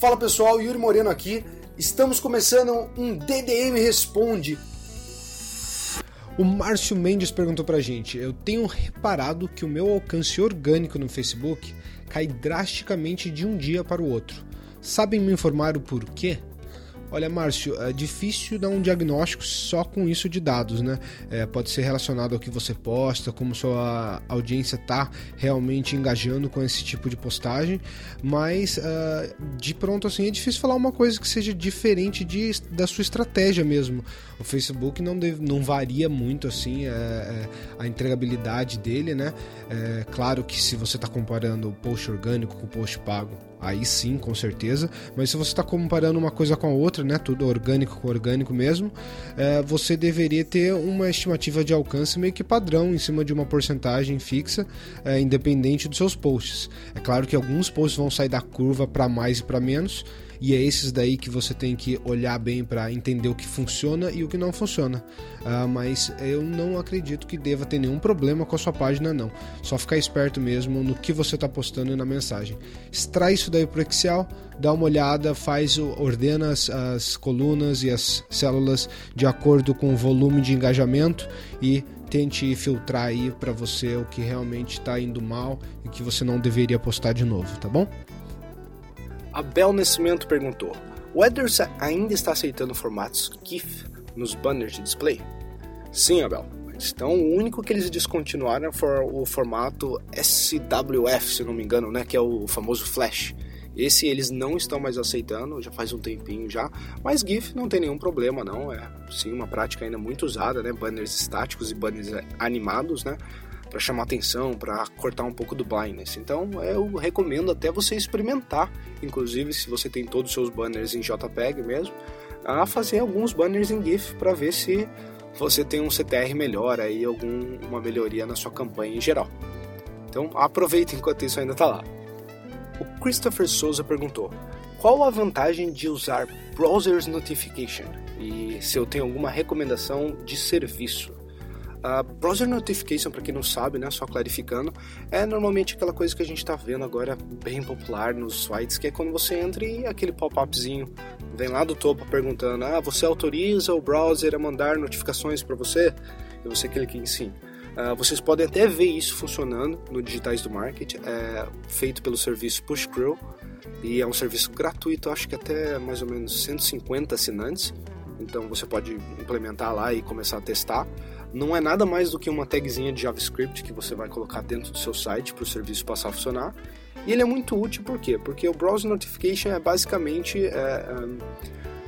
Fala pessoal, Yuri Moreno aqui. Estamos começando um DDM Responde. O Márcio Mendes perguntou pra gente: Eu tenho reparado que o meu alcance orgânico no Facebook cai drasticamente de um dia para o outro. Sabem me informar o porquê? Olha, Márcio, é difícil dar um diagnóstico só com isso de dados, né? É, pode ser relacionado ao que você posta, como sua audiência está realmente engajando com esse tipo de postagem, mas uh, de pronto assim é difícil falar uma coisa que seja diferente de, da sua estratégia mesmo. O Facebook não, deve, não varia muito assim é, é, a entregabilidade dele, né? É, claro que se você está comparando o post orgânico com o post pago, aí sim, com certeza. Mas se você está comparando uma coisa com a outra, né, tudo orgânico com orgânico mesmo, é, você deveria ter uma estimativa de alcance meio que padrão em cima de uma porcentagem fixa, é, independente dos seus posts. É claro que alguns posts vão sair da curva para mais e para menos e é esses daí que você tem que olhar bem para entender o que funciona e o que não funciona. Uh, mas eu não acredito que deva ter nenhum problema com a sua página, não. Só ficar esperto mesmo no que você está postando na mensagem. Extrai isso daí para o Excel, dá uma olhada, faz, ordena as, as colunas e as células de acordo com o volume de engajamento e tente filtrar aí para você o que realmente está indo mal e que você não deveria postar de novo, tá bom? Abel Nascimento perguntou: o Eders ainda está aceitando formatos GIF nos banners de display? Sim, Abel. Então, o único que eles descontinuaram foi o formato SWF, se não me engano, né, que é o famoso Flash. Esse eles não estão mais aceitando, já faz um tempinho já, mas GIF não tem nenhum problema não, é sim uma prática ainda muito usada, né, banners estáticos e banners animados, né, para chamar atenção, para cortar um pouco do blindness. Então eu recomendo até você experimentar, inclusive se você tem todos os seus banners em JPEG mesmo, a fazer alguns banners em GIF para ver se você tem um CTR melhor aí, alguma melhoria na sua campanha em geral. Então aproveita enquanto isso ainda está lá. O Christopher Souza perguntou: qual a vantagem de usar Browser's Notification? E se eu tenho alguma recomendação de serviço? A browser notification, para quem não sabe, né, só clarificando, é normalmente aquela coisa que a gente está vendo agora bem popular nos sites, que é quando você entra e aquele pop-upzinho vem lá do topo perguntando: "Ah, você autoriza o browser a mandar notificações para você?" E você clica em sim. Uh, vocês podem até ver isso funcionando no Digitais do Market, é feito pelo serviço PushCrew e é um serviço gratuito, acho que até mais ou menos 150 assinantes. Então você pode implementar lá e começar a testar não é nada mais do que uma tagzinha de JavaScript que você vai colocar dentro do seu site para o serviço passar a funcionar. E ele é muito útil por quê? Porque o Browser Notification é basicamente é, um,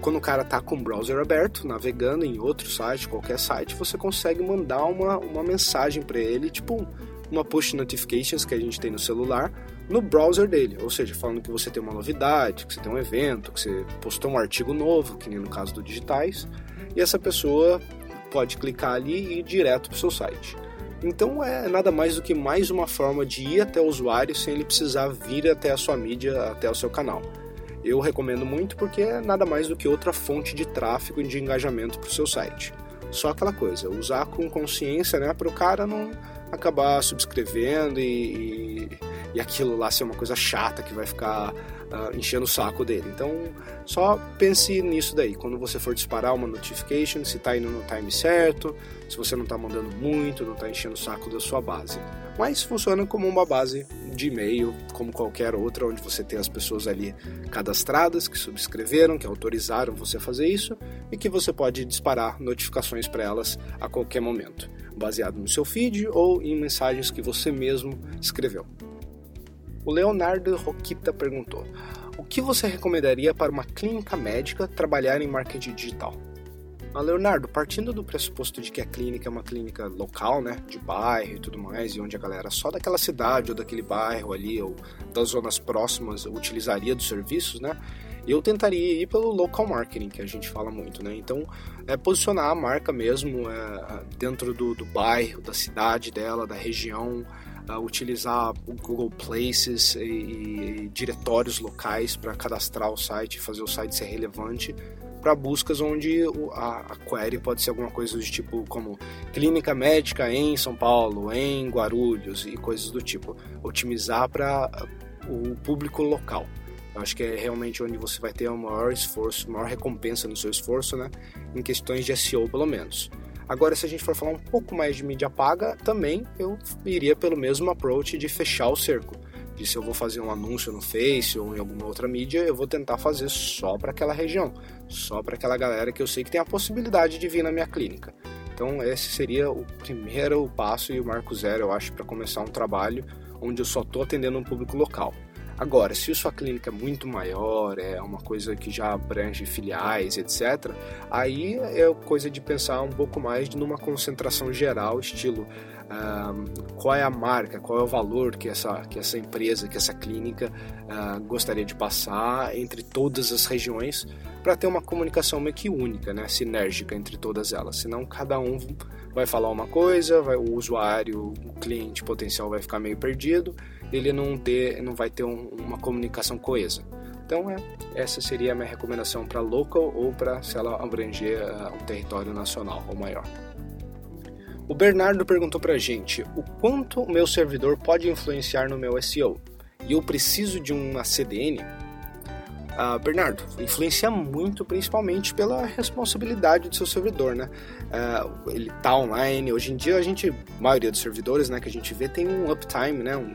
quando o cara está com o browser aberto, navegando em outro site, qualquer site, você consegue mandar uma, uma mensagem para ele, tipo uma push notifications que a gente tem no celular, no browser dele, ou seja, falando que você tem uma novidade, que você tem um evento, que você postou um artigo novo, que nem no caso do Digitais, e essa pessoa pode clicar ali e ir direto para o seu site. Então é nada mais do que mais uma forma de ir até o usuário sem ele precisar vir até a sua mídia, até o seu canal. Eu recomendo muito porque é nada mais do que outra fonte de tráfego e de engajamento para o seu site. Só aquela coisa, usar com consciência né, para o cara não acabar subscrevendo e, e, aquilo lá ser uma coisa chata que vai ficar uh, enchendo o saco dele. Então, só pense nisso daí. Quando você for disparar uma notification, se está indo no time certo, se você não está mandando muito, não está enchendo o saco da sua base. Mas funciona como uma base de e-mail, como qualquer outra, onde você tem as pessoas ali cadastradas, que subscreveram, que autorizaram você a fazer isso e que você pode disparar notificações para elas a qualquer momento, baseado no seu feed ou em mensagens que você mesmo escreveu. O Leonardo Roquita perguntou: O que você recomendaria para uma clínica médica trabalhar em marketing digital? Mas, Leonardo, partindo do pressuposto de que a clínica é uma clínica local, né, de bairro e tudo mais, e onde a galera só daquela cidade ou daquele bairro ali, ou das zonas próximas, utilizaria dos serviços, né, eu tentaria ir pelo local marketing, que a gente fala muito, né? Então, é posicionar a marca mesmo é, dentro do, do bairro, da cidade dela, da região, uh, utilizar o Google Places e, e diretórios locais para cadastrar o site, fazer o site ser relevante para buscas onde a, a, query pode ser alguma coisa do tipo como clínica médica em São Paulo, em Guarulhos e coisas do tipo. Otimizar para o público local. Eu acho que é realmente onde você vai ter o maior esforço, maior recompensa no seu esforço, né? Em questões de SEO, pelo menos. Agora, se a gente for falar um pouco mais de mídia paga, também eu iria pelo mesmo approach de fechar o cerco. De se eu vou fazer um anúncio no Face ou em alguma outra mídia, eu vou tentar fazer só para aquela região, só para aquela galera que eu sei que tem a possibilidade de vir na minha clínica. Então, esse seria o primeiro passo e o marco zero, eu acho, para começar um trabalho onde eu só estou atendendo um público local. Agora, se sua clínica é muito maior, é uma coisa que já abrange filiais, etc., aí é coisa de pensar um pouco mais numa concentração geral, estilo qual é a marca, qual é o valor que essa, que essa empresa, que essa clínica uh, gostaria de passar entre todas as regiões para ter uma comunicação meio que única, né, sinérgica entre todas elas. Senão cada um vai falar uma coisa, vai, o usuário, o cliente potencial vai ficar meio perdido ele não, ter, não vai ter um, uma comunicação coesa. Então, é, essa seria a minha recomendação para local ou para se ela abranger uh, um território nacional ou maior. O Bernardo perguntou para a gente o quanto o meu servidor pode influenciar no meu SEO e eu preciso de uma CDN. Uh, ah, Bernardo, influencia muito, principalmente pela responsabilidade do seu servidor, né? Uh, ele tá online. Hoje em dia a gente, a maioria dos servidores, né, que a gente vê tem um uptime, né, um,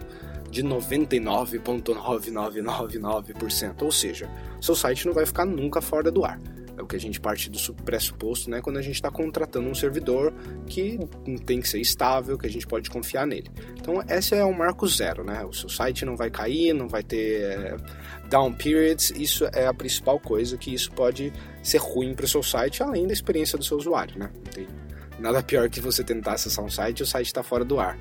de 99,9999%. Ou seja, seu site não vai ficar nunca fora do ar. É o que a gente parte do pressuposto, né? Quando a gente está contratando um servidor que tem que ser estável, que a gente pode confiar nele. Então, esse é o marco zero, né? O seu site não vai cair, não vai ter é, down periods. Isso é a principal coisa que isso pode ser ruim para o seu site, além da experiência do seu usuário, né? Não tem nada pior que você tentar acessar um site e o site está fora do ar.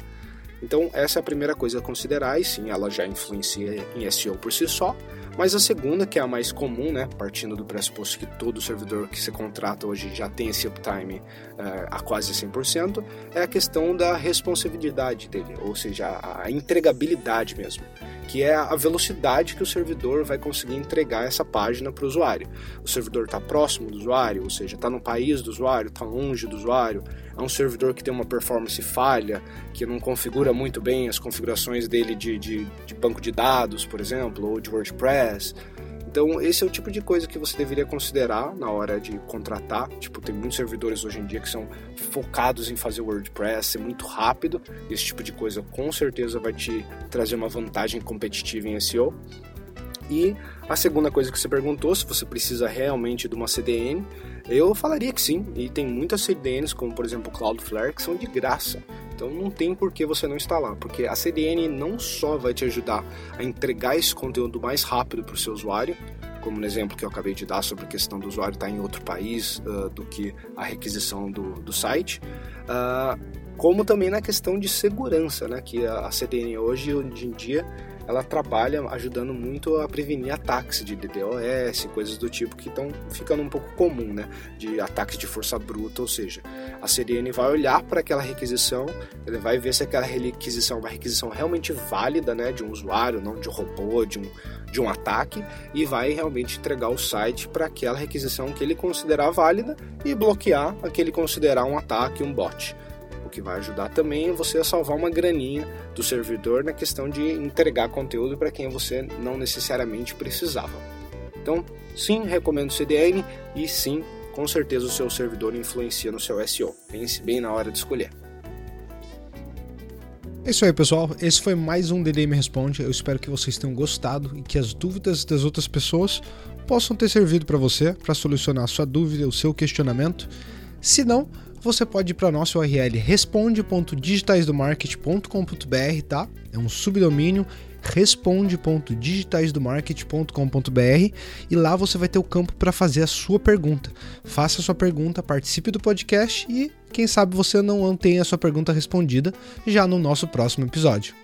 Então, essa é a primeira coisa a considerar, e sim, ela já influencia em SEO por si só. Mas a segunda, que é a mais comum, né, partindo do pressuposto que todo servidor que você contrata hoje já tem esse uptime uh, a quase 100%, é a questão da responsividade dele, ou seja, a entregabilidade mesmo que é a velocidade que o servidor vai conseguir entregar essa página para o usuário. O servidor está próximo do usuário, ou seja, está no país do usuário, está longe do usuário, é um servidor que tem uma performance falha, que não configura muito bem as configurações dele de, de, de banco de dados, por exemplo, ou de WordPress. Então, esse é o tipo de coisa que você deveria considerar na hora de contratar. Tipo, tem muitos servidores hoje em dia que são focados em fazer WordPress, ser muito rápido. Esse tipo de coisa com certeza vai te trazer uma vantagem competitiva em SEO. E a segunda coisa que você perguntou, se você precisa realmente de uma CDN, eu falaria que sim. E tem muitas CDNs, como por exemplo o Cloudflare, que são de graça. Então não tem por que você não instalar, porque a CDN não só vai te ajudar a entregar esse conteúdo mais rápido para o seu usuário, como no exemplo que eu acabei de dar sobre a questão do usuário estar em outro país uh, do que a requisição do, do site, uh, como também na questão de segurança, né, que a, a CDN hoje, hoje em dia, ela trabalha ajudando muito a prevenir ataques de DDoS, coisas do tipo que estão ficando um pouco comum, né? De ataques de força bruta, ou seja, a CDN vai olhar para aquela requisição, ele vai ver se aquela requisição é uma requisição realmente válida, né? De um usuário, não de um robô, de um, de um ataque, e vai realmente entregar o site para aquela requisição que ele considerar válida e bloquear a que ele considerar um ataque, um bot o que vai ajudar também você a salvar uma graninha do servidor na questão de entregar conteúdo para quem você não necessariamente precisava. Então, sim, recomendo o CDN e sim, com certeza o seu servidor influencia no seu SEO. Pense bem na hora de escolher. É isso aí, pessoal. Esse foi mais um DDM Responde. Eu espero que vocês tenham gostado e que as dúvidas das outras pessoas possam ter servido para você, para solucionar a sua dúvida, o seu questionamento. Se não, você pode ir para nossa URL responde.digitaisdomarket.com.br, tá? É um subdomínio responde.digitaisdomarket.com.br e lá você vai ter o campo para fazer a sua pergunta. Faça a sua pergunta, participe do podcast e quem sabe você não tenha a sua pergunta respondida já no nosso próximo episódio.